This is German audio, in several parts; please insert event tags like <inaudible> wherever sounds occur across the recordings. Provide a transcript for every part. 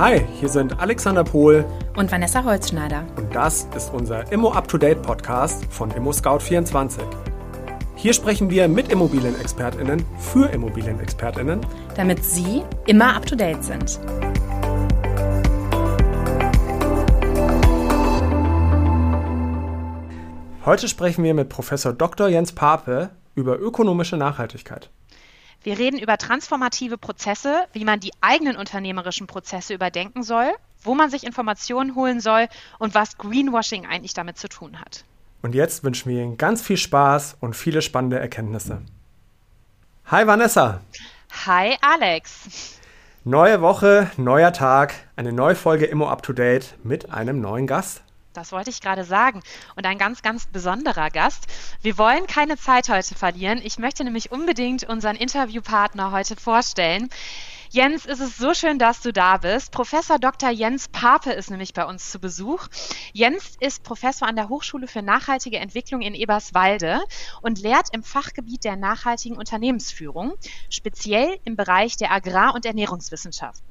Hi, hier sind Alexander Pohl und Vanessa Holzschneider. Und das ist unser Immo Up to Date Podcast von Immo Scout 24. Hier sprechen wir mit Immobilienexpertinnen für Immobilienexpertinnen, damit Sie immer up to date sind. Heute sprechen wir mit Professor Dr. Jens Pape über ökonomische Nachhaltigkeit. Wir reden über transformative Prozesse, wie man die eigenen unternehmerischen Prozesse überdenken soll, wo man sich Informationen holen soll und was Greenwashing eigentlich damit zu tun hat. Und jetzt wünschen wir Ihnen ganz viel Spaß und viele spannende Erkenntnisse. Hi Vanessa. Hi Alex. Neue Woche, neuer Tag, eine neue Folge Immo Up to Date mit einem neuen Gast. Das wollte ich gerade sagen. Und ein ganz, ganz besonderer Gast. Wir wollen keine Zeit heute verlieren. Ich möchte nämlich unbedingt unseren Interviewpartner heute vorstellen. Jens, es ist so schön, dass du da bist. Professor Dr. Jens Pape ist nämlich bei uns zu Besuch. Jens ist Professor an der Hochschule für nachhaltige Entwicklung in Eberswalde und lehrt im Fachgebiet der nachhaltigen Unternehmensführung, speziell im Bereich der Agrar- und Ernährungswissenschaften.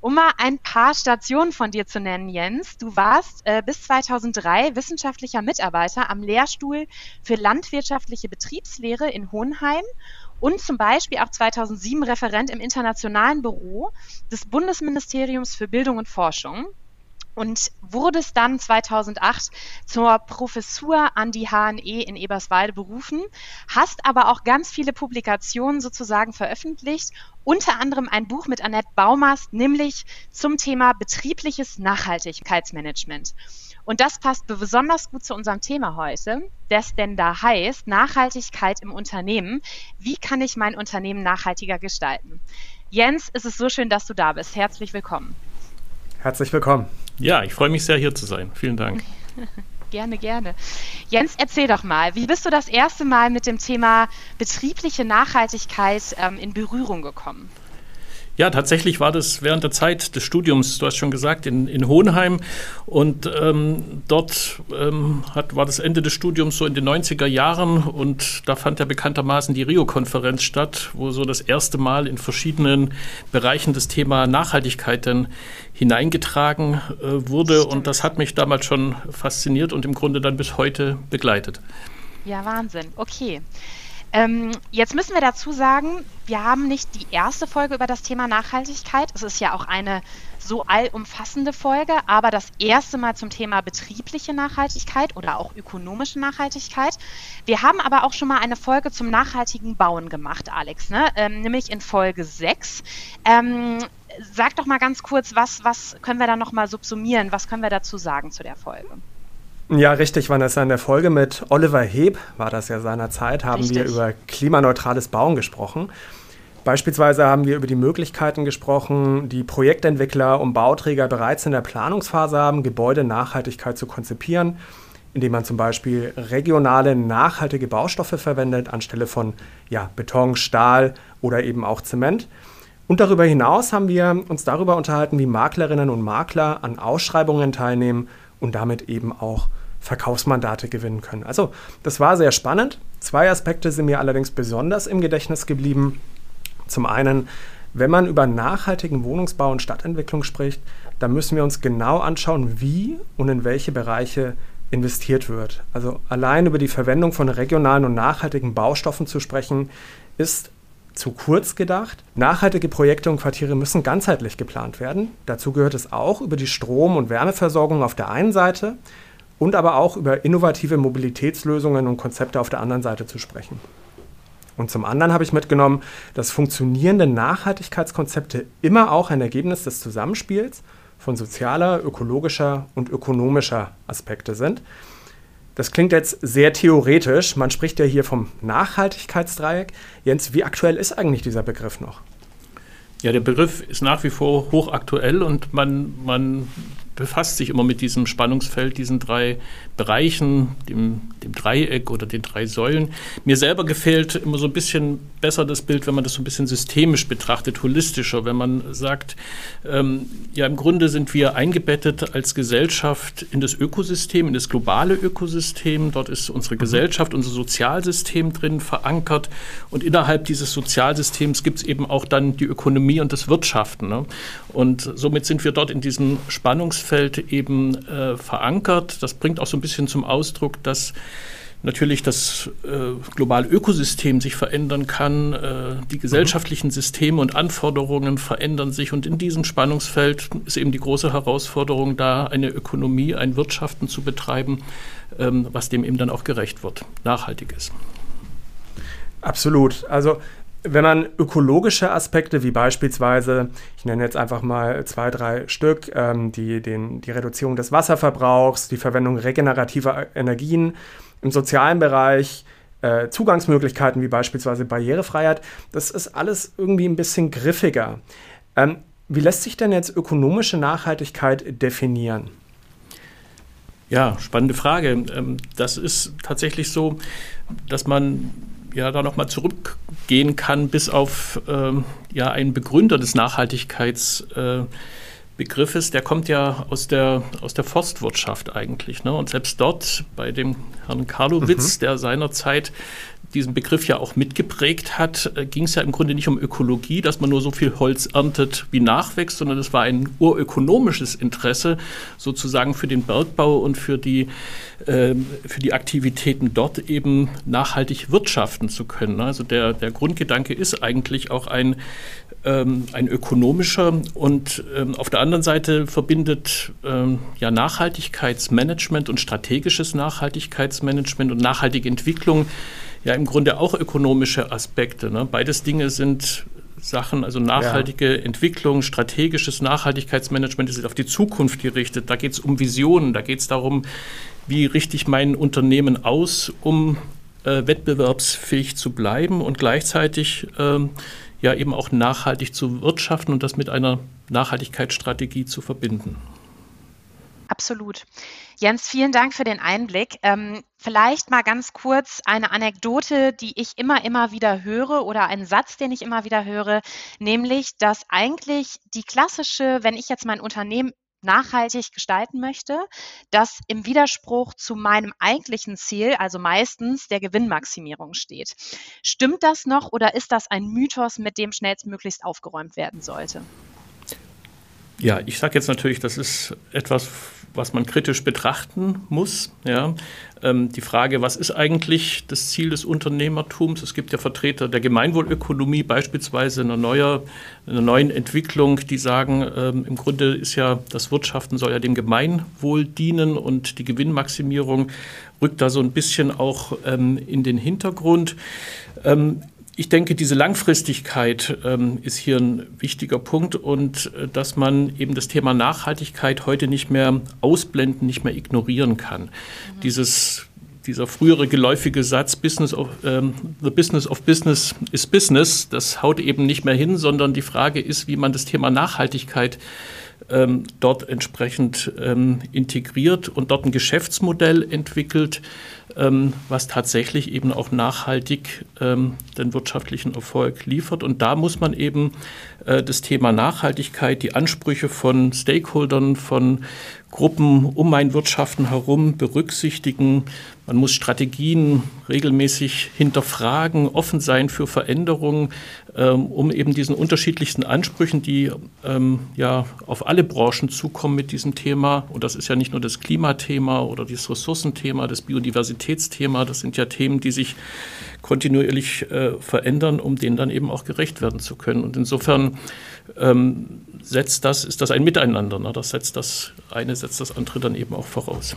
Um mal ein paar Stationen von dir zu nennen, Jens. Du warst äh, bis 2003 wissenschaftlicher Mitarbeiter am Lehrstuhl für landwirtschaftliche Betriebslehre in Hohenheim und zum Beispiel auch 2007 Referent im internationalen Büro des Bundesministeriums für Bildung und Forschung und wurdest dann 2008 zur Professur an die HNE in Eberswalde berufen, hast aber auch ganz viele Publikationen sozusagen veröffentlicht, unter anderem ein Buch mit Annette Baumast, nämlich zum Thema betriebliches Nachhaltigkeitsmanagement. Und das passt besonders gut zu unserem Thema heute, das denn da heißt Nachhaltigkeit im Unternehmen. Wie kann ich mein Unternehmen nachhaltiger gestalten? Jens, es ist so schön, dass du da bist. Herzlich willkommen. Herzlich willkommen. Ja, ich freue mich sehr, hier zu sein. Vielen Dank. <laughs> gerne, gerne. Jens, erzähl doch mal, wie bist du das erste Mal mit dem Thema betriebliche Nachhaltigkeit ähm, in Berührung gekommen? Ja, tatsächlich war das während der Zeit des Studiums, du hast schon gesagt, in, in Hohenheim. Und ähm, dort ähm, hat, war das Ende des Studiums so in den 90er Jahren. Und da fand ja bekanntermaßen die Rio-Konferenz statt, wo so das erste Mal in verschiedenen Bereichen das Thema Nachhaltigkeit dann hineingetragen äh, wurde. Und das hat mich damals schon fasziniert und im Grunde dann bis heute begleitet. Ja, Wahnsinn. Okay. Ähm, jetzt müssen wir dazu sagen, wir haben nicht die erste Folge über das Thema Nachhaltigkeit. Es ist ja auch eine so allumfassende Folge, aber das erste Mal zum Thema betriebliche Nachhaltigkeit oder auch ökonomische Nachhaltigkeit. Wir haben aber auch schon mal eine Folge zum nachhaltigen Bauen gemacht, Alex, ne? ähm, nämlich in Folge 6. Ähm, sag doch mal ganz kurz, was, was können wir da nochmal subsumieren? Was können wir dazu sagen zu der Folge? Ja, richtig, Vanessa. In der Folge mit Oliver Heb, war das ja seinerzeit, haben richtig. wir über klimaneutrales Bauen gesprochen. Beispielsweise haben wir über die Möglichkeiten gesprochen, die Projektentwickler und Bauträger bereits in der Planungsphase haben, Gebäudenachhaltigkeit zu konzipieren, indem man zum Beispiel regionale nachhaltige Baustoffe verwendet anstelle von ja, Beton, Stahl oder eben auch Zement. Und darüber hinaus haben wir uns darüber unterhalten, wie Maklerinnen und Makler an Ausschreibungen teilnehmen und damit eben auch Verkaufsmandate gewinnen können. Also das war sehr spannend. Zwei Aspekte sind mir allerdings besonders im Gedächtnis geblieben. Zum einen, wenn man über nachhaltigen Wohnungsbau und Stadtentwicklung spricht, dann müssen wir uns genau anschauen, wie und in welche Bereiche investiert wird. Also allein über die Verwendung von regionalen und nachhaltigen Baustoffen zu sprechen, ist zu kurz gedacht. Nachhaltige Projekte und Quartiere müssen ganzheitlich geplant werden. Dazu gehört es auch, über die Strom- und Wärmeversorgung auf der einen Seite und aber auch über innovative Mobilitätslösungen und Konzepte auf der anderen Seite zu sprechen. Und zum anderen habe ich mitgenommen, dass funktionierende Nachhaltigkeitskonzepte immer auch ein Ergebnis des Zusammenspiels von sozialer, ökologischer und ökonomischer Aspekte sind. Das klingt jetzt sehr theoretisch. Man spricht ja hier vom Nachhaltigkeitsdreieck. Jens, wie aktuell ist eigentlich dieser Begriff noch? Ja, der Begriff ist nach wie vor hochaktuell und man, man befasst sich immer mit diesem Spannungsfeld, diesen drei Bereichen, dem, dem Dreieck oder den drei Säulen. Mir selber gefällt immer so ein bisschen besser das Bild, wenn man das so ein bisschen systemisch betrachtet, holistischer, wenn man sagt, ähm, ja, im Grunde sind wir eingebettet als Gesellschaft in das Ökosystem, in das globale Ökosystem. Dort ist unsere mhm. Gesellschaft, unser Sozialsystem drin verankert. Und innerhalb dieses Sozialsystems gibt es eben auch dann die Ökonomie und das Wirtschaften. Ne? Und somit sind wir dort in diesem Spannungsfeld eben äh, verankert. Das bringt auch so ein bisschen zum Ausdruck, dass natürlich das äh, globale Ökosystem sich verändern kann, äh, die gesellschaftlichen Systeme und Anforderungen verändern sich und in diesem Spannungsfeld ist eben die große Herausforderung da, eine Ökonomie, ein Wirtschaften zu betreiben, ähm, was dem eben dann auch gerecht wird, nachhaltig ist. Absolut. Also wenn man ökologische Aspekte wie beispielsweise, ich nenne jetzt einfach mal zwei, drei Stück, ähm, die, den, die Reduzierung des Wasserverbrauchs, die Verwendung regenerativer Energien im sozialen Bereich, äh, Zugangsmöglichkeiten wie beispielsweise Barrierefreiheit, das ist alles irgendwie ein bisschen griffiger. Ähm, wie lässt sich denn jetzt ökonomische Nachhaltigkeit definieren? Ja, spannende Frage. Ähm, das ist tatsächlich so, dass man ja da nochmal zurückgehen kann bis auf ähm, ja einen Begründer des Nachhaltigkeitsbegriffes, äh, der kommt ja aus der, aus der Forstwirtschaft eigentlich. Ne? Und selbst dort bei dem Herrn Karlowitz, mhm. der seinerzeit diesen Begriff ja auch mitgeprägt hat, äh, ging es ja im Grunde nicht um Ökologie, dass man nur so viel Holz erntet, wie nachwächst, sondern es war ein urökonomisches Interesse sozusagen für den Bergbau und für die, äh, für die Aktivitäten dort eben nachhaltig wirtschaften zu können. Also der, der Grundgedanke ist eigentlich auch ein, ähm, ein ökonomischer und ähm, auf der anderen Seite verbindet ähm, ja Nachhaltigkeitsmanagement und strategisches Nachhaltigkeitsmanagement und nachhaltige Entwicklung ja im Grunde auch ökonomische Aspekte. Ne? Beides Dinge sind Sachen, also nachhaltige ja. Entwicklung, strategisches Nachhaltigkeitsmanagement ist auf die Zukunft gerichtet. Da geht es um Visionen, da geht es darum, wie richte ich mein Unternehmen aus, um äh, wettbewerbsfähig zu bleiben und gleichzeitig ähm, ja eben auch nachhaltig zu wirtschaften und das mit einer Nachhaltigkeitsstrategie zu verbinden. Absolut. Jens, vielen Dank für den Einblick. Ähm, vielleicht mal ganz kurz eine Anekdote, die ich immer, immer wieder höre oder einen Satz, den ich immer wieder höre, nämlich, dass eigentlich die klassische, wenn ich jetzt mein Unternehmen nachhaltig gestalten möchte, das im Widerspruch zu meinem eigentlichen Ziel, also meistens der Gewinnmaximierung steht. Stimmt das noch oder ist das ein Mythos, mit dem schnellstmöglichst aufgeräumt werden sollte? Ja, ich sage jetzt natürlich, das ist etwas, was man kritisch betrachten muss. Ja. Ähm, die Frage, was ist eigentlich das Ziel des Unternehmertums? Es gibt ja Vertreter der Gemeinwohlökonomie, beispielsweise einer, neuer, einer neuen Entwicklung, die sagen, ähm, im Grunde ist ja das Wirtschaften soll ja dem Gemeinwohl dienen und die Gewinnmaximierung rückt da so ein bisschen auch ähm, in den Hintergrund. Ich denke, diese Langfristigkeit ähm, ist hier ein wichtiger Punkt und äh, dass man eben das Thema Nachhaltigkeit heute nicht mehr ausblenden, nicht mehr ignorieren kann. Mhm. Dieses dieser frühere geläufige Satz Business of, ähm, The Business of Business is Business, das haut eben nicht mehr hin, sondern die Frage ist, wie man das Thema Nachhaltigkeit ähm, dort entsprechend ähm, integriert und dort ein Geschäftsmodell entwickelt, was tatsächlich eben auch nachhaltig ähm, den wirtschaftlichen Erfolg liefert. Und da muss man eben äh, das Thema Nachhaltigkeit, die Ansprüche von Stakeholdern, von Gruppen um mein Wirtschaften herum berücksichtigen. Man muss Strategien regelmäßig hinterfragen, offen sein für Veränderungen, ähm, um eben diesen unterschiedlichsten Ansprüchen, die ähm, ja auf alle Branchen zukommen mit diesem Thema, und das ist ja nicht nur das Klimathema oder das Ressourcenthema, das Biodiversitätsthema, das sind ja Themen, die sich kontinuierlich äh, verändern, um denen dann eben auch gerecht werden zu können. Und insofern ähm, setzt das, ist das ein Miteinander. Ne? Das setzt das eine, setzt das andere dann eben auch voraus.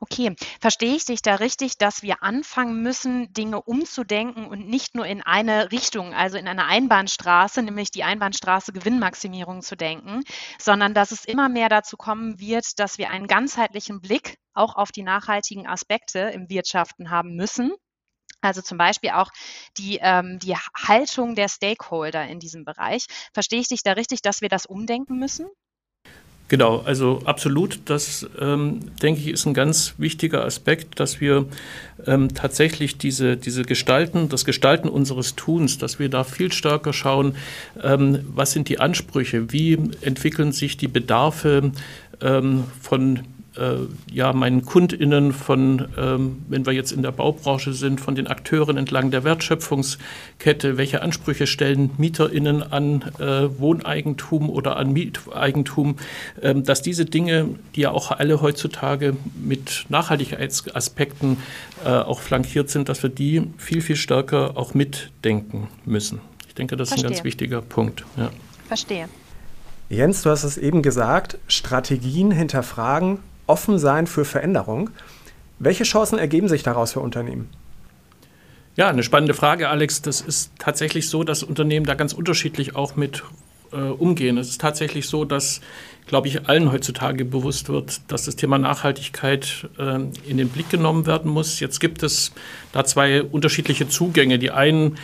Okay, verstehe ich dich da richtig, dass wir anfangen müssen, Dinge umzudenken und nicht nur in eine Richtung, also in eine Einbahnstraße, nämlich die Einbahnstraße Gewinnmaximierung zu denken, sondern dass es immer mehr dazu kommen wird, dass wir einen ganzheitlichen Blick auch auf die nachhaltigen Aspekte im Wirtschaften haben müssen also zum Beispiel auch die, ähm, die Haltung der Stakeholder in diesem Bereich. Verstehe ich dich da richtig, dass wir das umdenken müssen? Genau, also absolut. Das, ähm, denke ich, ist ein ganz wichtiger Aspekt, dass wir ähm, tatsächlich diese, diese Gestalten, das Gestalten unseres Tuns, dass wir da viel stärker schauen, ähm, was sind die Ansprüche, wie entwickeln sich die Bedarfe ähm, von ja, meinen KundInnen, von, ähm, wenn wir jetzt in der Baubranche sind, von den Akteuren entlang der Wertschöpfungskette, welche Ansprüche stellen MieterInnen an äh, Wohneigentum oder an Mieteigentum, ähm, dass diese Dinge, die ja auch alle heutzutage mit Nachhaltigkeitsaspekten äh, auch flankiert sind, dass wir die viel, viel stärker auch mitdenken müssen. Ich denke, das Verstehe. ist ein ganz wichtiger Punkt. Ja. Verstehe. Jens, du hast es eben gesagt, Strategien hinterfragen, offen sein für Veränderung. Welche Chancen ergeben sich daraus für Unternehmen? Ja, eine spannende Frage, Alex. Das ist tatsächlich so, dass Unternehmen da ganz unterschiedlich auch mit äh, umgehen. Es ist tatsächlich so, dass, glaube ich, allen heutzutage bewusst wird, dass das Thema Nachhaltigkeit äh, in den Blick genommen werden muss. Jetzt gibt es da zwei unterschiedliche Zugänge. Die einen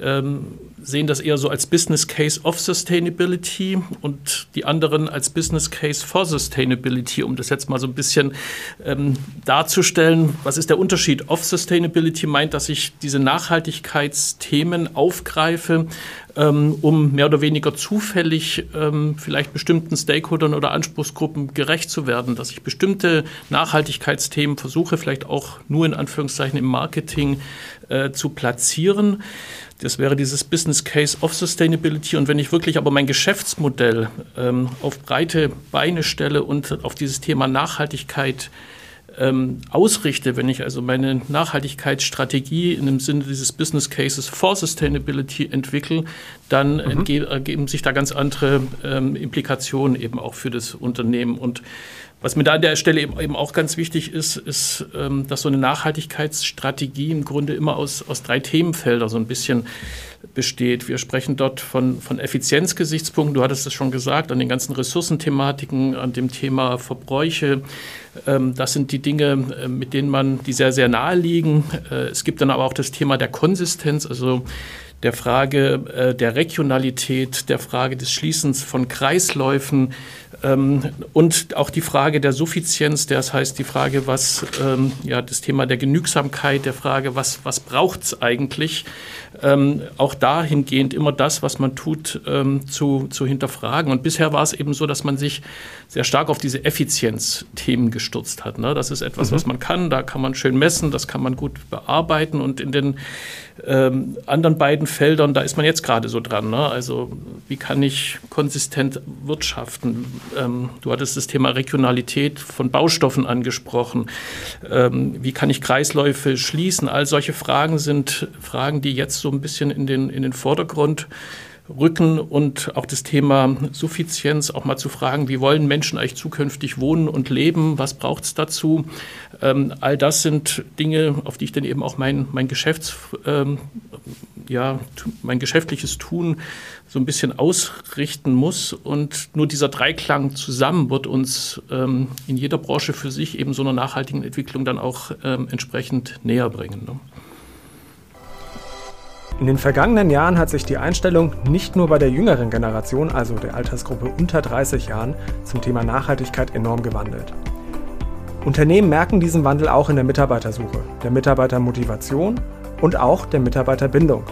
ähm, sehen das eher so als Business Case of Sustainability und die anderen als Business Case for Sustainability, um das jetzt mal so ein bisschen ähm, darzustellen. Was ist der Unterschied? Of Sustainability meint, dass ich diese Nachhaltigkeitsthemen aufgreife, ähm, um mehr oder weniger zufällig ähm, vielleicht bestimmten Stakeholdern oder Anspruchsgruppen gerecht zu werden, dass ich bestimmte Nachhaltigkeitsthemen versuche, vielleicht auch nur in Anführungszeichen im Marketing äh, zu platzieren. Das wäre dieses Business Case of Sustainability. Und wenn ich wirklich aber mein Geschäftsmodell ähm, auf breite Beine stelle und auf dieses Thema Nachhaltigkeit ähm, ausrichte, wenn ich also meine Nachhaltigkeitsstrategie in dem Sinne dieses Business Cases for Sustainability entwickle, dann mhm. ergeben sich da ganz andere ähm, Implikationen eben auch für das Unternehmen. Und was mir da an der Stelle eben auch ganz wichtig ist, ist, ähm, dass so eine Nachhaltigkeitsstrategie im Grunde immer aus, aus drei Themenfeldern so ein bisschen besteht. Wir sprechen dort von, von Effizienzgesichtspunkten, du hattest es schon gesagt, an den ganzen Ressourcenthematiken, an dem Thema Verbräuche. Ähm, das sind die Dinge, äh, mit denen man, die sehr, sehr nahe liegen. Äh, es gibt dann aber auch das Thema der Konsistenz, also der Frage äh, der Regionalität, der Frage des Schließens von Kreisläufen und auch die Frage der Suffizienz, das heißt die Frage, was ähm, ja das Thema der Genügsamkeit, der Frage, was, was braucht es eigentlich, ähm, auch dahingehend immer das, was man tut, ähm, zu, zu hinterfragen. Und bisher war es eben so, dass man sich sehr stark auf diese Effizienzthemen gestürzt hat. Ne? Das ist etwas, mhm. was man kann, da kann man schön messen, das kann man gut bearbeiten und in den ähm, anderen beiden Feldern, da ist man jetzt gerade so dran. Ne? Also wie kann ich konsistent wirtschaften? Ähm, du hattest das Thema Regionalität von Baustoffen angesprochen. Ähm, wie kann ich Kreisläufe schließen? All solche Fragen sind Fragen, die jetzt so ein bisschen in den, in den Vordergrund rücken und auch das Thema Suffizienz auch mal zu fragen, wie wollen Menschen eigentlich zukünftig wohnen und leben, was braucht es dazu. Ähm, all das sind Dinge, auf die ich dann eben auch mein, mein Geschäfts, ähm, ja, mein geschäftliches Tun so ein bisschen ausrichten muss. Und nur dieser Dreiklang zusammen wird uns ähm, in jeder Branche für sich eben so einer nachhaltigen Entwicklung dann auch ähm, entsprechend näher bringen. Ne? In den vergangenen Jahren hat sich die Einstellung nicht nur bei der jüngeren Generation, also der Altersgruppe unter 30 Jahren, zum Thema Nachhaltigkeit enorm gewandelt. Unternehmen merken diesen Wandel auch in der Mitarbeitersuche, der Mitarbeitermotivation und auch der Mitarbeiterbindung.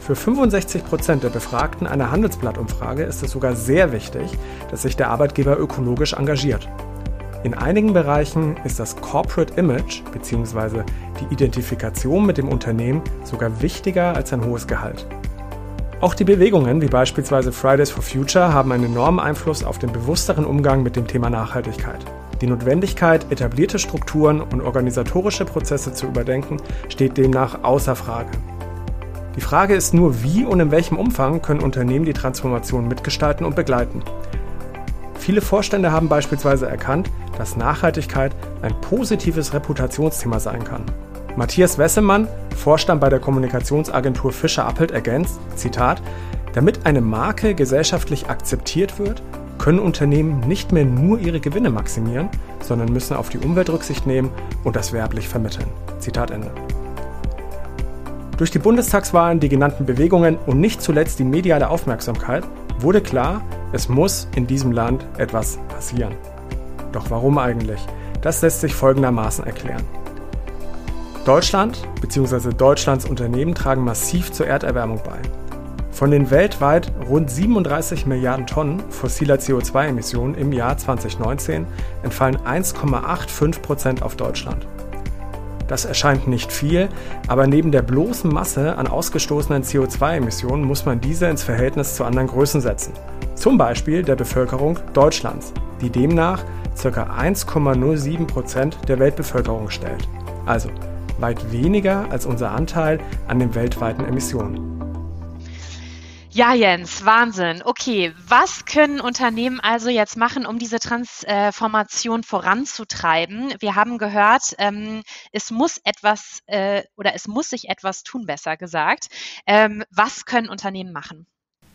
Für 65 Prozent der Befragten einer Handelsblattumfrage ist es sogar sehr wichtig, dass sich der Arbeitgeber ökologisch engagiert. In einigen Bereichen ist das Corporate Image bzw. die Identifikation mit dem Unternehmen sogar wichtiger als ein hohes Gehalt. Auch die Bewegungen wie beispielsweise Fridays for Future haben einen enormen Einfluss auf den bewussteren Umgang mit dem Thema Nachhaltigkeit. Die Notwendigkeit, etablierte Strukturen und organisatorische Prozesse zu überdenken, steht demnach außer Frage. Die Frage ist nur, wie und in welchem Umfang können Unternehmen die Transformation mitgestalten und begleiten. Viele Vorstände haben beispielsweise erkannt, dass Nachhaltigkeit ein positives Reputationsthema sein kann. Matthias Wessemann, Vorstand bei der Kommunikationsagentur Fischer Appelt, ergänzt, Zitat, damit eine Marke gesellschaftlich akzeptiert wird, können Unternehmen nicht mehr nur ihre Gewinne maximieren, sondern müssen auf die Umwelt Rücksicht nehmen und das werblich vermitteln. Zitat Ende. Durch die Bundestagswahlen, die genannten Bewegungen und nicht zuletzt die mediale Aufmerksamkeit wurde klar, Es muss in diesem Land etwas passieren. Doch warum eigentlich? Das lässt sich folgendermaßen erklären. Deutschland bzw. Deutschlands Unternehmen tragen massiv zur Erderwärmung bei. Von den weltweit rund 37 Milliarden Tonnen fossiler CO2-Emissionen im Jahr 2019 entfallen 1,85 Prozent auf Deutschland. Das erscheint nicht viel, aber neben der bloßen Masse an ausgestoßenen CO2-Emissionen muss man diese ins Verhältnis zu anderen Größen setzen. Zum Beispiel der Bevölkerung Deutschlands, die demnach ca. 1,07 Prozent der Weltbevölkerung stellt. Also weit weniger als unser Anteil an den weltweiten Emissionen. Ja, Jens, Wahnsinn. Okay, was können Unternehmen also jetzt machen, um diese Transformation voranzutreiben? Wir haben gehört, ähm, es muss etwas äh, oder es muss sich etwas tun, besser gesagt. Ähm, was können Unternehmen machen?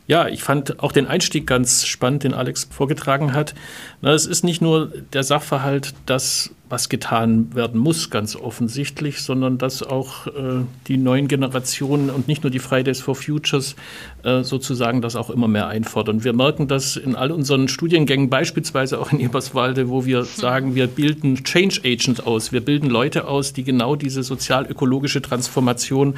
Ja, ich fand auch den Einstieg ganz spannend, den Alex vorgetragen hat. Na, es ist nicht nur der Sachverhalt, dass was getan werden muss, ganz offensichtlich, sondern dass auch äh, die neuen Generationen und nicht nur die Fridays for Futures äh, sozusagen das auch immer mehr einfordern. Wir merken das in all unseren Studiengängen, beispielsweise auch in Eberswalde, wo wir sagen, wir bilden Change Agents aus. Wir bilden Leute aus, die genau diese sozial-ökologische Transformation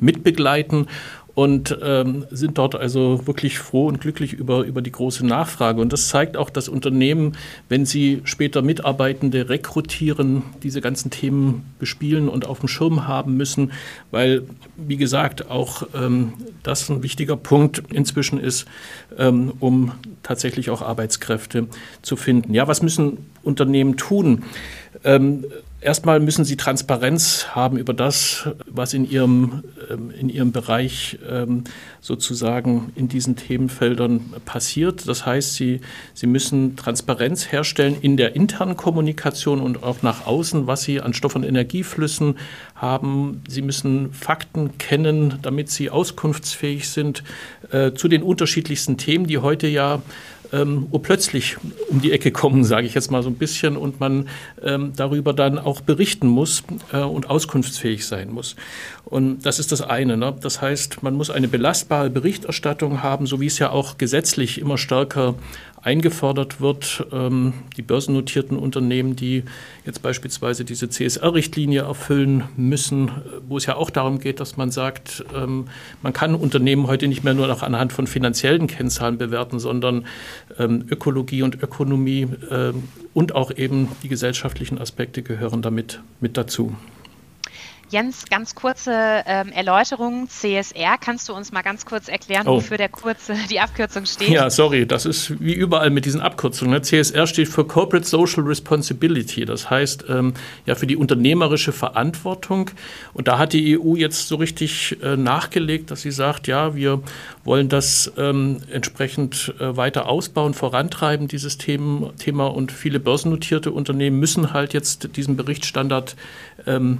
mitbegleiten und ähm, sind dort also wirklich froh und glücklich über, über die große Nachfrage. Und das zeigt auch, dass Unternehmen, wenn sie später Mitarbeitende rekrutieren, diese ganzen Themen bespielen und auf dem Schirm haben müssen, weil, wie gesagt, auch ähm, das ein wichtiger Punkt inzwischen ist, ähm, um tatsächlich auch Arbeitskräfte zu finden. Ja, was müssen Unternehmen tun? Erstmal müssen sie Transparenz haben über das, was in ihrem, ähm, in ihrem Bereich ähm, sozusagen in diesen Themenfeldern passiert. Das heißt, sie, sie müssen Transparenz herstellen in der internen Kommunikation und auch nach außen, was sie an Stoff- und Energieflüssen haben. Sie müssen Fakten kennen, damit sie auskunftsfähig sind äh, zu den unterschiedlichsten Themen, die heute ja ähm, urplötzlich um die Ecke kommen, <laughs> sage ich jetzt mal so ein bisschen, und man ähm, darüber dann auch berichten muss äh, und auskunftsfähig sein muss. Und das ist das eine. Ne? Das heißt, man muss eine belastbare Berichterstattung haben, so wie es ja auch gesetzlich immer stärker eingefordert wird. Ähm, die börsennotierten Unternehmen, die jetzt beispielsweise diese CSR-Richtlinie erfüllen müssen, wo es ja auch darum geht, dass man sagt, ähm, man kann Unternehmen heute nicht mehr nur noch anhand von finanziellen Kennzahlen bewerten, sondern ähm, Ökologie und Ökonomie und auch eben die gesellschaftlichen Aspekte gehören damit mit dazu. Jens, ganz kurze ähm, Erläuterung. CSR, kannst du uns mal ganz kurz erklären, oh. wofür der kurze, <laughs> die Abkürzung steht? Ja, sorry, das ist wie überall mit diesen Abkürzungen. Ne? CSR steht für Corporate Social Responsibility, das heißt ähm, ja für die unternehmerische Verantwortung. Und da hat die EU jetzt so richtig äh, nachgelegt, dass sie sagt, ja, wir wollen das ähm, entsprechend äh, weiter ausbauen, vorantreiben, dieses Thema, Thema. Und viele börsennotierte Unternehmen müssen halt jetzt diesen Berichtsstandard ähm,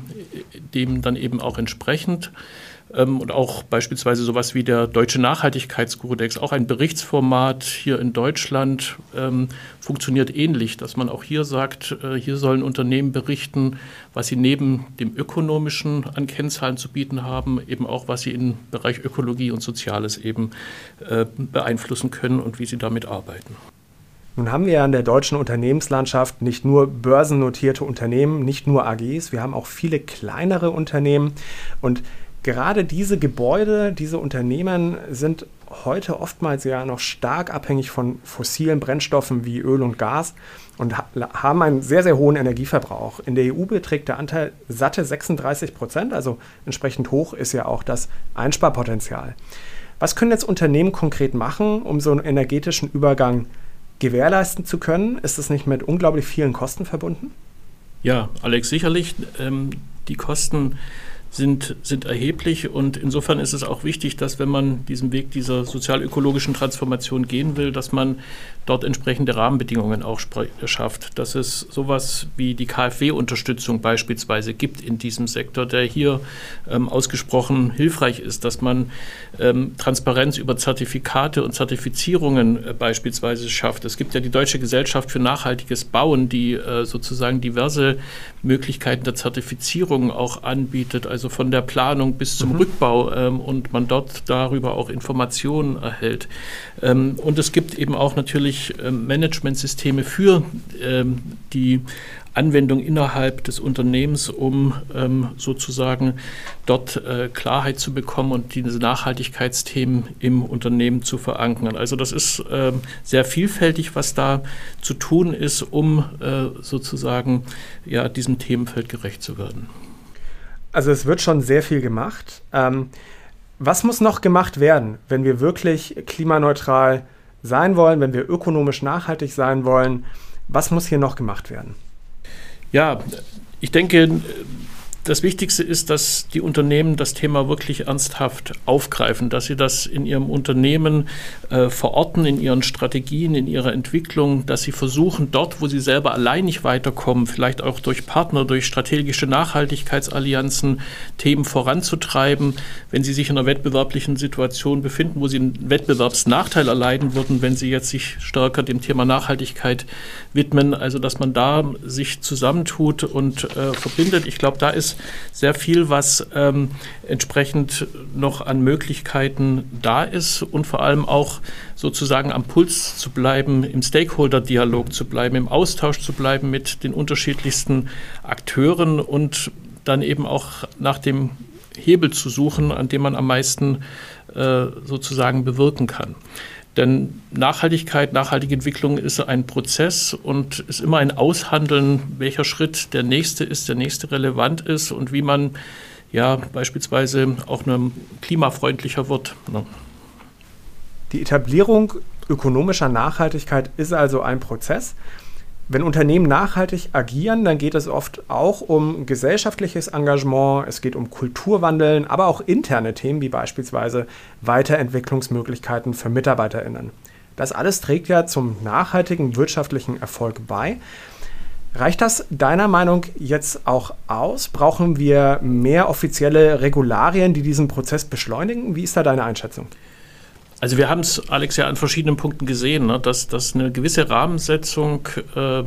dem dann eben auch entsprechend. Ähm, und auch beispielsweise sowas wie der Deutsche Nachhaltigkeitskodex, auch ein Berichtsformat hier in Deutschland, ähm, funktioniert ähnlich, dass man auch hier sagt, äh, hier sollen Unternehmen berichten, was sie neben dem ökonomischen an Kennzahlen zu bieten haben, eben auch, was sie im Bereich Ökologie und Soziales eben äh, beeinflussen können und wie sie damit arbeiten. Nun haben wir ja in der deutschen Unternehmenslandschaft nicht nur börsennotierte Unternehmen, nicht nur AGs, wir haben auch viele kleinere Unternehmen und gerade diese Gebäude, diese Unternehmen sind heute oftmals ja noch stark abhängig von fossilen Brennstoffen wie Öl und Gas und haben einen sehr, sehr hohen Energieverbrauch. In der EU beträgt der Anteil satte 36 Prozent, also entsprechend hoch ist ja auch das Einsparpotenzial. Was können jetzt Unternehmen konkret machen, um so einen energetischen Übergang zu gewährleisten zu können? Ist es nicht mit unglaublich vielen Kosten verbunden? Ja, Alex, sicherlich. Ähm, die Kosten sind, sind erheblich. Und insofern ist es auch wichtig, dass wenn man diesen Weg dieser sozial-ökologischen Transformation gehen will, dass man dort entsprechende Rahmenbedingungen auch schafft. Dass es sowas wie die KfW-Unterstützung beispielsweise gibt in diesem Sektor, der hier ähm, ausgesprochen hilfreich ist, dass man ähm, Transparenz über Zertifikate und Zertifizierungen äh, beispielsweise schafft. Es gibt ja die Deutsche Gesellschaft für nachhaltiges Bauen, die äh, sozusagen diverse Möglichkeiten der Zertifizierung auch anbietet. Also von der Planung bis zum mhm. Rückbau ähm, und man dort darüber auch Informationen erhält. Ähm, und es gibt eben auch natürlich ähm, Managementsysteme für ähm, die Anwendung innerhalb des Unternehmens, um ähm, sozusagen dort äh, Klarheit zu bekommen und diese Nachhaltigkeitsthemen im Unternehmen zu verankern. Also das ist ähm, sehr vielfältig, was da zu tun ist, um äh, sozusagen ja, diesem Themenfeld gerecht zu werden. Also es wird schon sehr viel gemacht. Ähm, was muss noch gemacht werden, wenn wir wirklich klimaneutral sein wollen, wenn wir ökonomisch nachhaltig sein wollen? Was muss hier noch gemacht werden? Ja, ich denke, das Wichtigste ist, dass die Unternehmen das Thema wirklich ernsthaft aufgreifen, dass sie das in ihrem Unternehmen äh, verorten, in ihren Strategien, in ihrer Entwicklung, dass sie versuchen, dort, wo sie selber allein nicht weiterkommen, vielleicht auch durch Partner, durch strategische Nachhaltigkeitsallianzen Themen voranzutreiben, wenn sie sich in einer wettbewerblichen Situation befinden, wo sie einen Wettbewerbsnachteil erleiden würden, wenn sie jetzt sich stärker dem Thema Nachhaltigkeit widmen. Also, dass man da sich zusammentut und äh, verbindet. Ich glaube, da ist sehr viel, was ähm, entsprechend noch an Möglichkeiten da ist und vor allem auch sozusagen am Puls zu bleiben, im Stakeholder-Dialog zu bleiben, im Austausch zu bleiben mit den unterschiedlichsten Akteuren und dann eben auch nach dem Hebel zu suchen, an dem man am meisten äh, sozusagen bewirken kann. Denn Nachhaltigkeit, nachhaltige Entwicklung ist ein Prozess und ist immer ein Aushandeln, welcher Schritt der nächste ist, der nächste relevant ist und wie man ja beispielsweise auch klimafreundlicher wird. Ne? Die Etablierung ökonomischer Nachhaltigkeit ist also ein Prozess. Wenn Unternehmen nachhaltig agieren, dann geht es oft auch um gesellschaftliches Engagement, es geht um Kulturwandeln, aber auch interne Themen wie beispielsweise Weiterentwicklungsmöglichkeiten für Mitarbeiterinnen. Das alles trägt ja zum nachhaltigen wirtschaftlichen Erfolg bei. Reicht das deiner Meinung jetzt auch aus? Brauchen wir mehr offizielle Regularien, die diesen Prozess beschleunigen? Wie ist da deine Einschätzung? Also wir haben es, Alex, ja an verschiedenen Punkten gesehen, ne, dass, dass eine gewisse Rahmensetzung äh,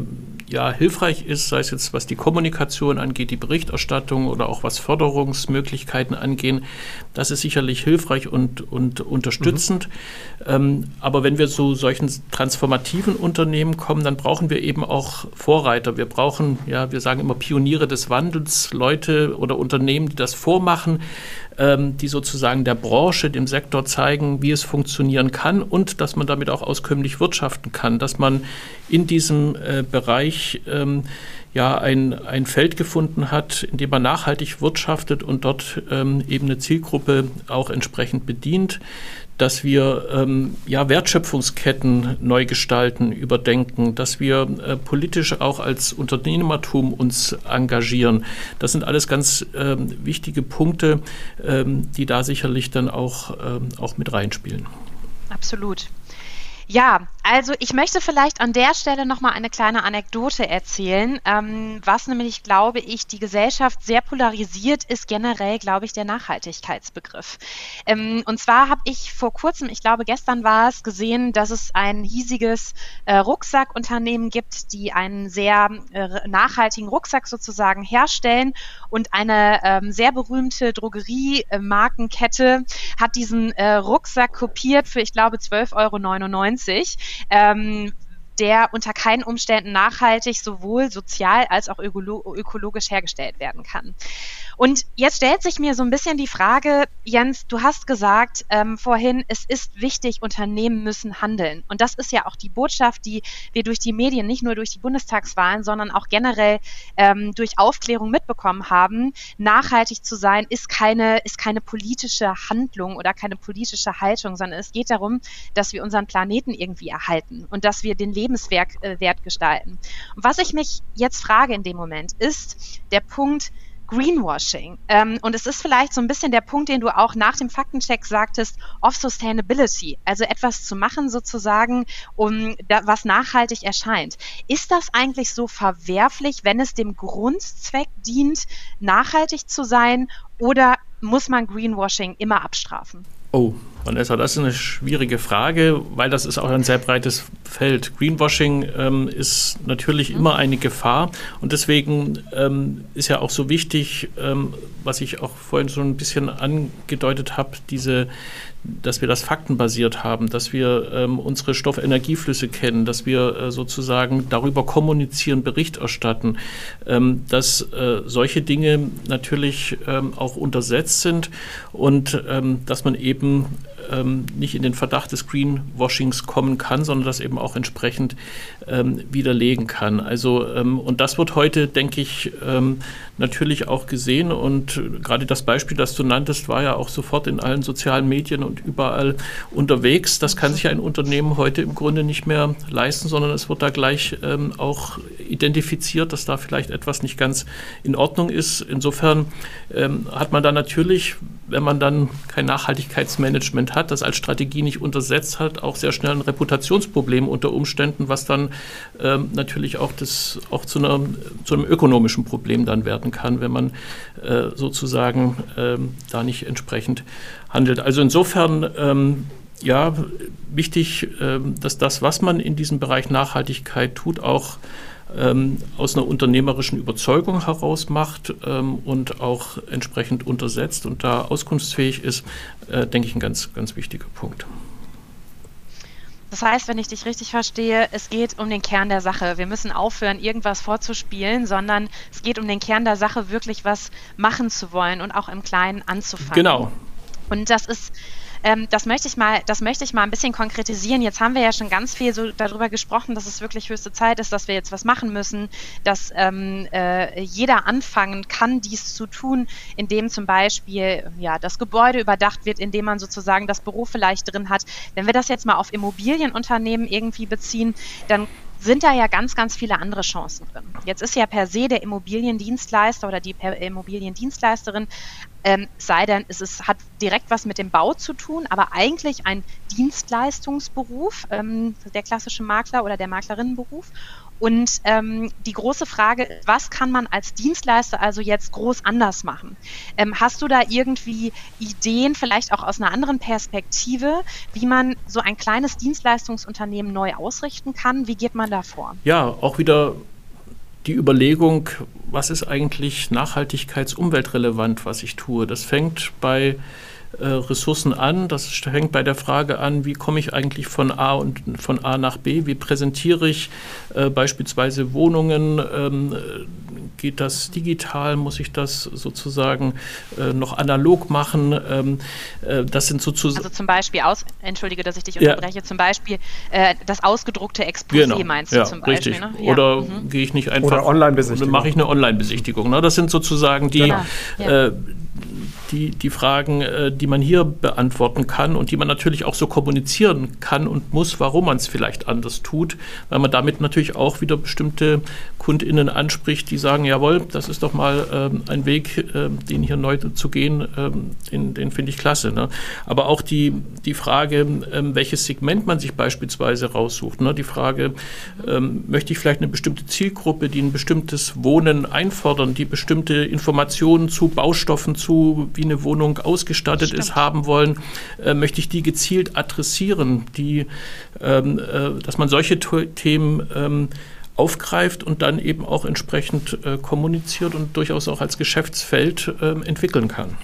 ja hilfreich ist, sei es jetzt was die Kommunikation angeht, die Berichterstattung oder auch was Förderungsmöglichkeiten angehen. Das ist sicherlich hilfreich und, und unterstützend. Mhm. Ähm, aber wenn wir zu solchen transformativen Unternehmen kommen, dann brauchen wir eben auch Vorreiter. Wir brauchen, ja, wir sagen immer Pioniere des Wandels, Leute oder Unternehmen, die das vormachen, ähm, die sozusagen der Branche, dem Sektor zeigen, wie es funktionieren kann und dass man damit auch auskömmlich wirtschaften kann, dass man in diesem äh, Bereich ähm, ja ein, ein Feld gefunden hat, in dem man nachhaltig wirtschaftet und dort ähm, eben eine Zielgruppe auch entsprechend bedient dass wir ähm, ja, Wertschöpfungsketten neu gestalten, überdenken, dass wir äh, politisch auch als Unternehmertum uns engagieren. Das sind alles ganz ähm, wichtige Punkte, ähm, die da sicherlich dann auch, ähm, auch mit reinspielen. Absolut. Ja, also ich möchte vielleicht an der Stelle nochmal eine kleine Anekdote erzählen, ähm, was nämlich, glaube ich, die Gesellschaft sehr polarisiert ist, generell, glaube ich, der Nachhaltigkeitsbegriff. Ähm, und zwar habe ich vor kurzem, ich glaube gestern war es, gesehen, dass es ein hiesiges äh, Rucksackunternehmen gibt, die einen sehr äh, nachhaltigen Rucksack sozusagen herstellen und eine ähm, sehr berühmte Drogeriemarkenkette hat diesen äh, Rucksack kopiert für, ich glaube, 12,99 Euro ähm, der unter keinen Umständen nachhaltig sowohl sozial als auch ökologisch hergestellt werden kann. Und jetzt stellt sich mir so ein bisschen die Frage, Jens, du hast gesagt ähm, vorhin, es ist wichtig, Unternehmen müssen handeln. Und das ist ja auch die Botschaft, die wir durch die Medien, nicht nur durch die Bundestagswahlen, sondern auch generell ähm, durch Aufklärung mitbekommen haben. Nachhaltig zu sein ist keine, ist keine politische Handlung oder keine politische Haltung, sondern es geht darum, dass wir unseren Planeten irgendwie erhalten und dass wir den Lebenswert äh, gestalten. Und was ich mich jetzt frage in dem Moment, ist der Punkt, Greenwashing. Ähm, und es ist vielleicht so ein bisschen der Punkt, den du auch nach dem Faktencheck sagtest, of Sustainability. Also etwas zu machen sozusagen, um da, was nachhaltig erscheint. Ist das eigentlich so verwerflich, wenn es dem Grundzweck dient, nachhaltig zu sein? Oder muss man Greenwashing immer abstrafen? Oh, Vanessa, das ist eine schwierige Frage, weil das ist auch ein sehr breites Feld. Greenwashing ähm, ist natürlich mhm. immer eine Gefahr und deswegen ähm, ist ja auch so wichtig, ähm, was ich auch vorhin schon ein bisschen angedeutet habe, diese dass wir das faktenbasiert haben, dass wir ähm, unsere Stoffenergieflüsse kennen, dass wir äh, sozusagen darüber kommunizieren, Bericht erstatten, ähm, dass äh, solche Dinge natürlich ähm, auch untersetzt sind und ähm, dass man eben ähm, nicht in den Verdacht des Greenwashings kommen kann, sondern das eben auch entsprechend ähm, widerlegen kann. Also ähm, und das wird heute, denke ich, ähm, natürlich auch gesehen und gerade das Beispiel, das du nanntest, war ja auch sofort in allen sozialen Medien und überall unterwegs. Das kann sich ein Unternehmen heute im Grunde nicht mehr leisten, sondern es wird da gleich ähm, auch identifiziert, dass da vielleicht etwas nicht ganz in Ordnung ist. Insofern ähm, hat man da natürlich, wenn man dann kein Nachhaltigkeitsmanagement hat, das als Strategie nicht untersetzt hat, auch sehr schnell ein Reputationsproblem unter Umständen, was dann ähm, natürlich auch, das, auch zu, einer, zu einem ökonomischen Problem dann werden kann, wenn man äh, sozusagen ähm, da nicht entsprechend handelt. Also insofern ähm, ja, wichtig, ähm, dass das, was man in diesem Bereich Nachhaltigkeit tut, auch ähm, aus einer unternehmerischen Überzeugung heraus macht ähm, und auch entsprechend untersetzt und da auskunftsfähig ist, äh, denke ich, ein ganz, ganz wichtiger Punkt. Das heißt, wenn ich dich richtig verstehe, es geht um den Kern der Sache. Wir müssen aufhören, irgendwas vorzuspielen, sondern es geht um den Kern der Sache, wirklich was machen zu wollen und auch im Kleinen anzufangen. Genau. Und das ist ähm, das möchte ich mal, das möchte ich mal ein bisschen konkretisieren. Jetzt haben wir ja schon ganz viel so darüber gesprochen, dass es wirklich höchste Zeit ist, dass wir jetzt was machen müssen, dass ähm, äh, jeder anfangen kann, dies zu tun, indem zum Beispiel ja das Gebäude überdacht wird, indem man sozusagen das Büro vielleicht drin hat. Wenn wir das jetzt mal auf Immobilienunternehmen irgendwie beziehen, dann sind da ja ganz, ganz viele andere Chancen drin. Jetzt ist ja per se der Immobiliendienstleister oder die Immobiliendienstleisterin, ähm, sei denn, es ist, hat direkt was mit dem Bau zu tun, aber eigentlich ein Dienstleistungsberuf, ähm, der klassische Makler oder der Maklerinnenberuf. Und ähm, die große Frage was kann man als Dienstleister also jetzt groß anders machen? Ähm, hast du da irgendwie Ideen, vielleicht auch aus einer anderen Perspektive, wie man so ein kleines Dienstleistungsunternehmen neu ausrichten kann? Wie geht man da vor? Ja, auch wieder die Überlegung, was ist eigentlich nachhaltigkeitsumweltrelevant, was ich tue. Das fängt bei äh, Ressourcen an. Das hängt bei der Frage an, wie komme ich eigentlich von A und von A nach B? Wie präsentiere ich äh, beispielsweise Wohnungen? Ähm, geht das digital? Muss ich das sozusagen äh, noch analog machen? Ähm, äh, das sind sozusagen. Also zum Beispiel aus, entschuldige, dass ich dich unterbreche, ja. zum Beispiel äh, das ausgedruckte Exposé genau. meinst du ja, zum Beispiel? Richtig. Ne? Ja. Oder mhm. gehe ich nicht einfach. Oder Online-Besichtigung. Mache ich eine Online-Besichtigung. Ne? Das sind sozusagen die, genau. Die, die Fragen, äh, die man hier beantworten kann und die man natürlich auch so kommunizieren kann und muss, warum man es vielleicht anders tut, weil man damit natürlich auch wieder bestimmte KundInnen anspricht, die sagen, jawohl, das ist doch mal ähm, ein Weg, äh, den hier neu zu gehen, ähm, den, den finde ich klasse. Ne? Aber auch die, die Frage, ähm, welches Segment man sich beispielsweise raussucht, ne? die Frage, ähm, möchte ich vielleicht eine bestimmte Zielgruppe, die ein bestimmtes Wohnen einfordern, die bestimmte Informationen zu Baustoffen, zu wie eine Wohnung ausgestattet Stimmt. ist, haben wollen, äh, möchte ich die gezielt adressieren, die, ähm, äh, dass man solche Themen ähm, aufgreift und dann eben auch entsprechend äh, kommuniziert und durchaus auch als Geschäftsfeld äh, entwickeln kann.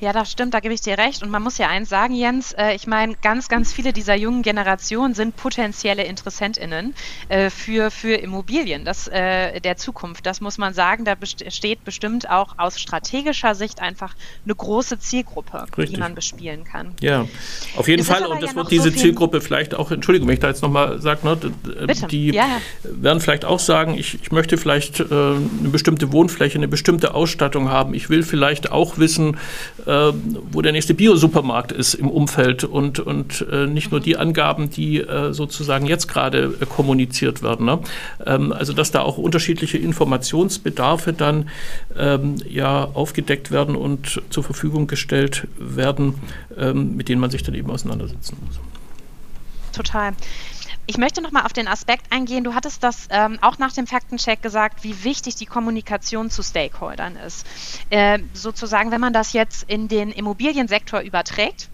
Ja, das stimmt, da gebe ich dir recht. Und man muss ja eins sagen, Jens, äh, ich meine, ganz, ganz viele dieser jungen Generationen sind potenzielle InteressentInnen äh, für, für Immobilien das, äh, der Zukunft. Das muss man sagen, da besteht bestimmt auch aus strategischer Sicht einfach eine große Zielgruppe, Richtig. die man bespielen kann. Ja, auf jeden es Fall. Und das ja wird diese so Zielgruppe vielleicht auch, Entschuldigung, wenn ich da jetzt nochmal sage, ne, äh, die ja, ja. werden vielleicht auch sagen, ich, ich möchte vielleicht äh, eine bestimmte Wohnfläche, eine bestimmte Ausstattung haben. Ich will vielleicht auch wissen, äh, wo der nächste Biosupermarkt ist im Umfeld und, und äh, nicht nur die Angaben, die äh, sozusagen jetzt gerade äh, kommuniziert werden. Ne? Ähm, also dass da auch unterschiedliche Informationsbedarfe dann ähm, ja aufgedeckt werden und zur Verfügung gestellt werden, ähm, mit denen man sich dann eben auseinandersetzen muss. Total. Ich möchte noch mal auf den Aspekt eingehen. Du hattest das ähm, auch nach dem Faktencheck gesagt, wie wichtig die Kommunikation zu Stakeholdern ist. Äh, sozusagen, wenn man das jetzt in den Immobiliensektor überträgt,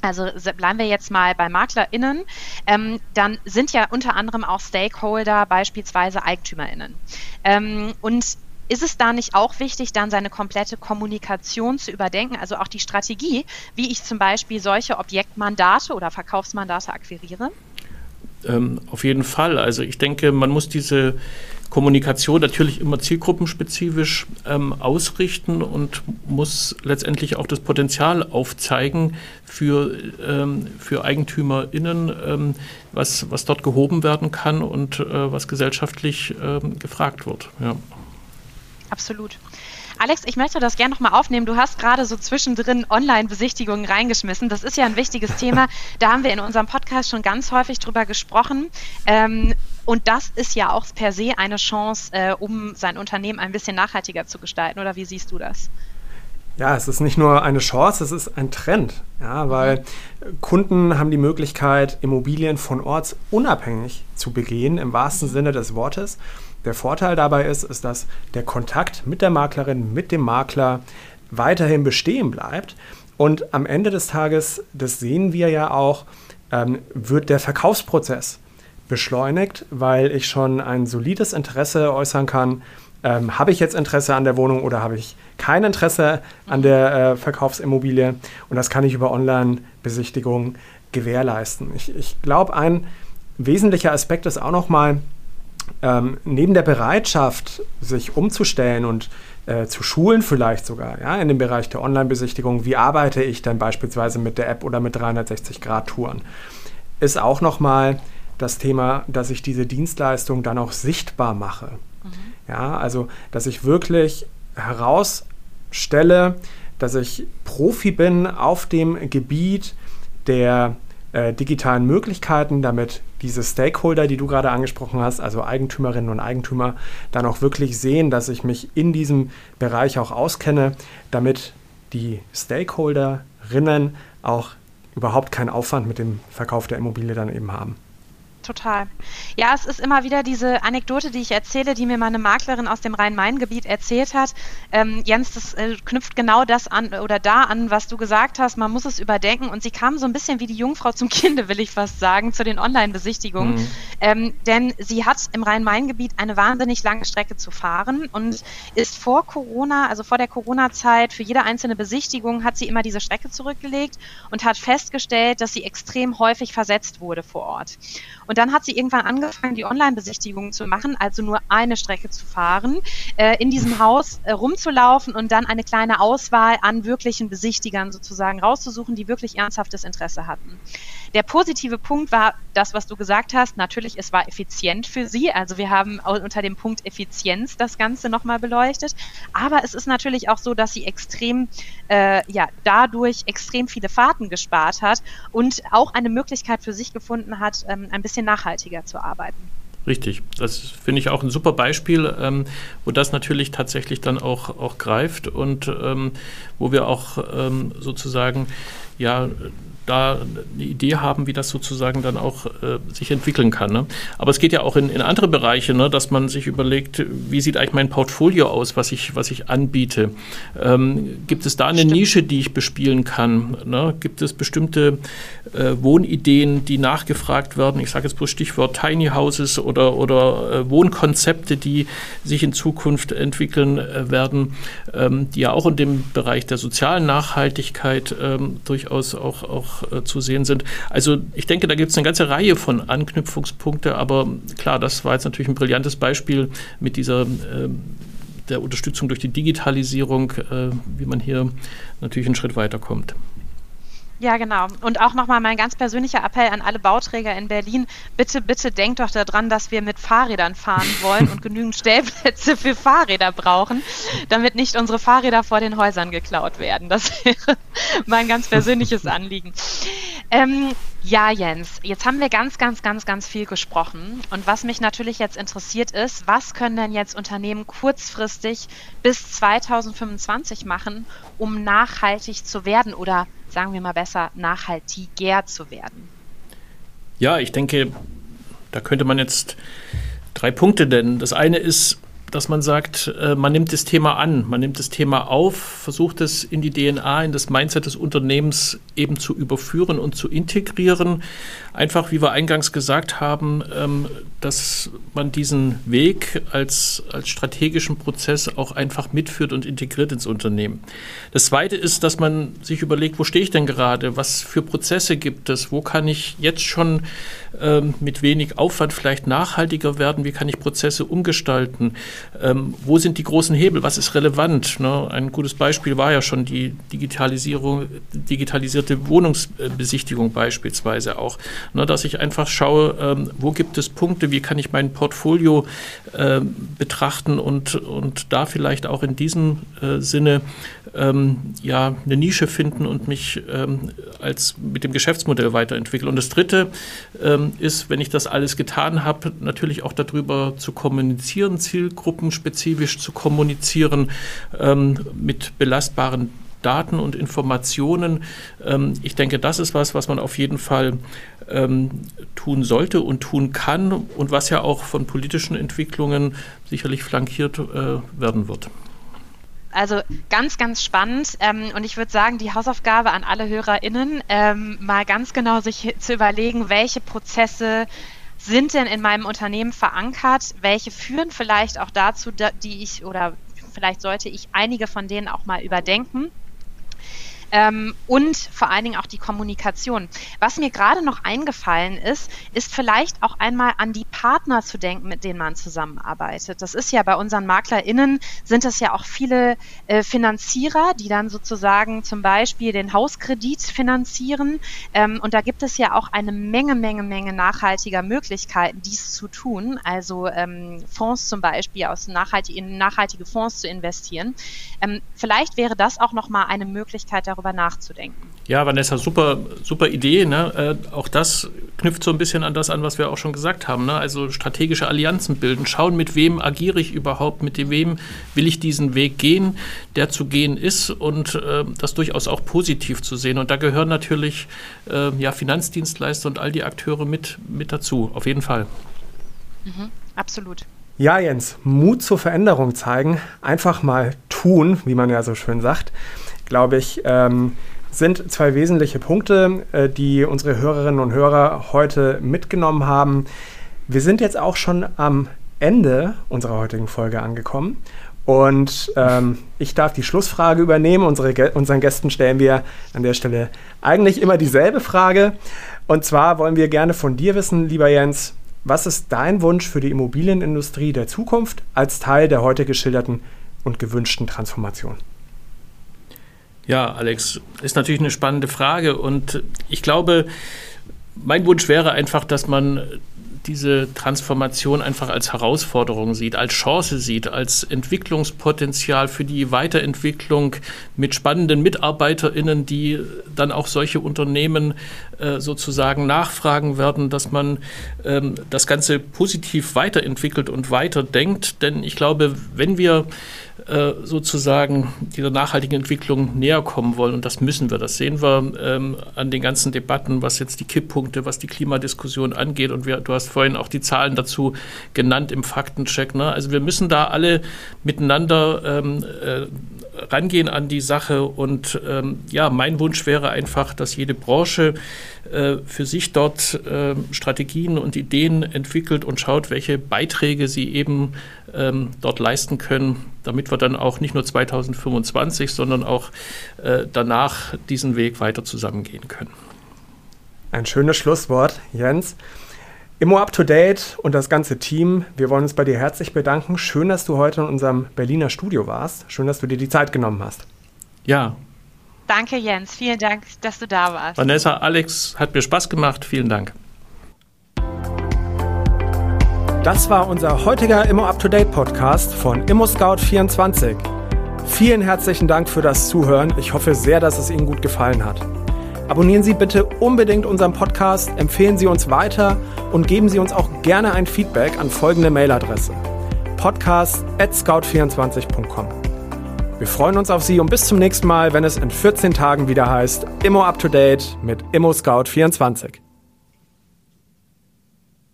also bleiben wir jetzt mal bei MaklerInnen, ähm, dann sind ja unter anderem auch Stakeholder, beispielsweise EigentümerInnen. Ähm, und ist es da nicht auch wichtig, dann seine komplette Kommunikation zu überdenken, also auch die Strategie, wie ich zum Beispiel solche Objektmandate oder Verkaufsmandate akquiriere? Ähm, auf jeden Fall. Also ich denke, man muss diese Kommunikation natürlich immer zielgruppenspezifisch ähm, ausrichten und muss letztendlich auch das Potenzial aufzeigen für, ähm, für EigentümerInnen, ähm, was, was dort gehoben werden kann und äh, was gesellschaftlich ähm, gefragt wird. Ja. Absolut. Alex, ich möchte das gerne nochmal aufnehmen. Du hast gerade so zwischendrin Online-Besichtigungen reingeschmissen. Das ist ja ein wichtiges Thema. Da haben wir in unserem Podcast schon ganz häufig drüber gesprochen. Ähm, und das ist ja auch per se eine Chance, äh, um sein Unternehmen ein bisschen nachhaltiger zu gestalten. Oder wie siehst du das? Ja, es ist nicht nur eine Chance, es ist ein Trend. Ja, weil Kunden haben die Möglichkeit, Immobilien von Orts unabhängig zu begehen, im wahrsten Sinne des Wortes. Der Vorteil dabei ist, ist, dass der Kontakt mit der Maklerin, mit dem Makler weiterhin bestehen bleibt. Und am Ende des Tages, das sehen wir ja auch, ähm, wird der Verkaufsprozess beschleunigt, weil ich schon ein solides Interesse äußern kann. Ähm, habe ich jetzt Interesse an der Wohnung oder habe ich kein Interesse an der äh, Verkaufsimmobilie? Und das kann ich über Online-Besichtigungen gewährleisten. Ich, ich glaube, ein wesentlicher Aspekt ist auch nochmal, ähm, neben der Bereitschaft, sich umzustellen und äh, zu schulen vielleicht sogar, ja, in dem Bereich der Online-Besichtigung, wie arbeite ich dann beispielsweise mit der App oder mit 360-Grad-Touren, ist auch nochmal das Thema, dass ich diese Dienstleistung dann auch sichtbar mache. Mhm. Ja, also, dass ich wirklich herausstelle, dass ich Profi bin auf dem Gebiet der äh, digitalen Möglichkeiten, damit diese Stakeholder, die du gerade angesprochen hast, also Eigentümerinnen und Eigentümer, dann auch wirklich sehen, dass ich mich in diesem Bereich auch auskenne, damit die Stakeholderinnen auch überhaupt keinen Aufwand mit dem Verkauf der Immobilie dann eben haben. Total. Ja, es ist immer wieder diese Anekdote, die ich erzähle, die mir meine Maklerin aus dem Rhein-Main-Gebiet erzählt hat. Ähm, Jens, das äh, knüpft genau das an oder da an, was du gesagt hast. Man muss es überdenken. Und sie kam so ein bisschen wie die Jungfrau zum Kinde, will ich fast sagen, zu den Online-Besichtigungen. Mhm. Ähm, denn sie hat im Rhein-Main-Gebiet eine wahnsinnig lange Strecke zu fahren und ist vor Corona, also vor der Corona-Zeit, für jede einzelne Besichtigung hat sie immer diese Strecke zurückgelegt und hat festgestellt, dass sie extrem häufig versetzt wurde vor Ort. Und dann hat sie irgendwann angefangen, die Online-Besichtigungen zu machen, also nur eine Strecke zu fahren, äh, in diesem Haus äh, rumzulaufen und dann eine kleine Auswahl an wirklichen Besichtigern sozusagen rauszusuchen, die wirklich ernsthaftes Interesse hatten. Der positive Punkt war das, was du gesagt hast. Natürlich, es war effizient für sie. Also wir haben unter dem Punkt Effizienz das Ganze nochmal beleuchtet. Aber es ist natürlich auch so, dass sie extrem, äh, ja, dadurch extrem viele Fahrten gespart hat und auch eine Möglichkeit für sich gefunden hat, ähm, ein bisschen nachhaltiger zu arbeiten. Richtig, das finde ich auch ein super Beispiel, ähm, wo das natürlich tatsächlich dann auch, auch greift und ähm, wo wir auch ähm, sozusagen ja da eine Idee haben, wie das sozusagen dann auch äh, sich entwickeln kann. Ne? Aber es geht ja auch in, in andere Bereiche, ne, dass man sich überlegt, wie sieht eigentlich mein Portfolio aus, was ich, was ich anbiete. Ähm, gibt es da eine Stimmt. Nische, die ich bespielen kann? Ne? Gibt es bestimmte äh, Wohnideen, die nachgefragt werden? Ich sage jetzt bloß Stichwort Tiny Houses oder, oder äh, Wohnkonzepte, die sich in Zukunft entwickeln äh, werden, ähm, die ja auch in dem Bereich der sozialen Nachhaltigkeit ähm, durchaus auch, auch äh, zu sehen sind. Also ich denke, da gibt es eine ganze Reihe von Anknüpfungspunkte, aber klar, das war jetzt natürlich ein brillantes Beispiel mit dieser äh, der Unterstützung durch die Digitalisierung, äh, wie man hier natürlich einen Schritt weiterkommt. Ja, genau. Und auch nochmal mein ganz persönlicher Appell an alle Bauträger in Berlin. Bitte, bitte denkt doch daran, dass wir mit Fahrrädern fahren wollen und genügend Stellplätze für Fahrräder brauchen, damit nicht unsere Fahrräder vor den Häusern geklaut werden. Das wäre mein ganz persönliches Anliegen. Ähm, ja, Jens, jetzt haben wir ganz, ganz, ganz, ganz viel gesprochen. Und was mich natürlich jetzt interessiert ist, was können denn jetzt Unternehmen kurzfristig bis 2025 machen, um nachhaltig zu werden oder sagen wir mal besser, nachhaltiger zu werden? Ja, ich denke, da könnte man jetzt drei Punkte nennen. Das eine ist dass man sagt, äh, man nimmt das Thema an, man nimmt das Thema auf, versucht es in die DNA, in das Mindset des Unternehmens eben zu überführen und zu integrieren. Einfach, wie wir eingangs gesagt haben, ähm, dass man diesen Weg als, als strategischen Prozess auch einfach mitführt und integriert ins Unternehmen. Das Zweite ist, dass man sich überlegt, wo stehe ich denn gerade, was für Prozesse gibt es, wo kann ich jetzt schon ähm, mit wenig Aufwand vielleicht nachhaltiger werden, wie kann ich Prozesse umgestalten, ähm, wo sind die großen Hebel, was ist relevant. Ne? Ein gutes Beispiel war ja schon die Digitalisierung, digitalisierte Wohnungsbesichtigung beispielsweise auch ne, dass ich einfach schaue, ähm, wo gibt es Punkte, wie kann ich mein Portfolio äh, betrachten und, und da vielleicht auch in diesem äh, Sinne ähm, ja, eine Nische finden und mich ähm, als mit dem Geschäftsmodell weiterentwickeln. Und das Dritte ähm, ist, wenn ich das alles getan habe, natürlich auch darüber zu kommunizieren, zielgruppenspezifisch zu kommunizieren, ähm, mit belastbaren Daten und Informationen. Ähm, ich denke, das ist was, was man auf jeden Fall ähm, tun sollte und tun kann und was ja auch von politischen Entwicklungen sicherlich flankiert äh, werden wird. Also ganz, ganz spannend. Ähm, und ich würde sagen, die Hausaufgabe an alle HörerInnen, mal ganz genau sich zu überlegen, welche Prozesse sind denn in meinem Unternehmen verankert, welche führen vielleicht auch dazu, die ich oder vielleicht sollte ich einige von denen auch mal überdenken ähm, und vor allen Dingen auch die Kommunikation. Was mir gerade noch eingefallen ist, ist vielleicht auch einmal an die Partner zu denken, mit denen man zusammenarbeitet. Das ist ja bei unseren MaklerInnen sind das ja auch viele äh, Finanzierer, die dann sozusagen zum Beispiel den Hauskredit finanzieren. Ähm, und da gibt es ja auch eine Menge, Menge, Menge nachhaltiger Möglichkeiten, dies zu tun. Also ähm, Fonds zum Beispiel aus nachhaltig, in nachhaltige Fonds zu investieren. Ähm, vielleicht wäre das auch nochmal eine Möglichkeit, darüber darüber nachzudenken. Ja, Vanessa, super, super Idee. Ne? Äh, auch das knüpft so ein bisschen an das an, was wir auch schon gesagt haben. Ne? Also strategische Allianzen bilden, schauen, mit wem agiere ich überhaupt, mit wem will ich diesen Weg gehen, der zu gehen ist und äh, das durchaus auch positiv zu sehen. Und da gehören natürlich äh, ja, Finanzdienstleister und all die Akteure mit, mit dazu, auf jeden Fall. Mhm, absolut. Ja, Jens, Mut zur Veränderung zeigen, einfach mal tun, wie man ja so schön sagt glaube ich, ähm, sind zwei wesentliche Punkte, äh, die unsere Hörerinnen und Hörer heute mitgenommen haben. Wir sind jetzt auch schon am Ende unserer heutigen Folge angekommen. Und ähm, ich darf die Schlussfrage übernehmen. Unsere, unseren Gästen stellen wir an der Stelle eigentlich immer dieselbe Frage. Und zwar wollen wir gerne von dir wissen, lieber Jens, was ist dein Wunsch für die Immobilienindustrie der Zukunft als Teil der heute geschilderten und gewünschten Transformation? Ja, Alex, ist natürlich eine spannende Frage und ich glaube, mein Wunsch wäre einfach, dass man diese Transformation einfach als Herausforderung sieht, als Chance sieht, als Entwicklungspotenzial für die Weiterentwicklung mit spannenden MitarbeiterInnen, die dann auch solche Unternehmen äh, sozusagen nachfragen werden, dass man ähm, das Ganze positiv weiterentwickelt und weiterdenkt. Denn ich glaube, wenn wir äh, sozusagen dieser nachhaltigen Entwicklung näher kommen wollen. Und das müssen wir. Das sehen wir ähm, an den ganzen Debatten, was jetzt die Kipppunkte, was die Klimadiskussion angeht. Und wir, du hast vorhin auch die Zahlen dazu genannt im Faktencheck. Ne? Also wir müssen da alle miteinander ähm, äh, rangehen an die Sache. Und ähm, ja, mein Wunsch wäre einfach, dass jede Branche äh, für sich dort äh, Strategien und Ideen entwickelt und schaut, welche Beiträge sie eben ähm, dort leisten können, damit wir dann auch nicht nur 2025, sondern auch äh, danach diesen Weg weiter zusammengehen können. Ein schönes Schlusswort, Jens. Immo Up to Date und das ganze Team, wir wollen uns bei dir herzlich bedanken. Schön, dass du heute in unserem Berliner Studio warst. Schön, dass du dir die Zeit genommen hast. Ja. Danke, Jens. Vielen Dank, dass du da warst. Vanessa, Alex, hat mir Spaß gemacht. Vielen Dank. Das war unser heutiger Immo Up to Date Podcast von Immo Scout 24. Vielen herzlichen Dank für das Zuhören. Ich hoffe sehr, dass es Ihnen gut gefallen hat. Abonnieren Sie bitte unbedingt unseren Podcast, empfehlen Sie uns weiter und geben Sie uns auch gerne ein Feedback an folgende Mailadresse: podcast@scout24.com. Wir freuen uns auf Sie und bis zum nächsten Mal, wenn es in 14 Tagen wieder heißt Immo Up to Date mit Immo Scout 24.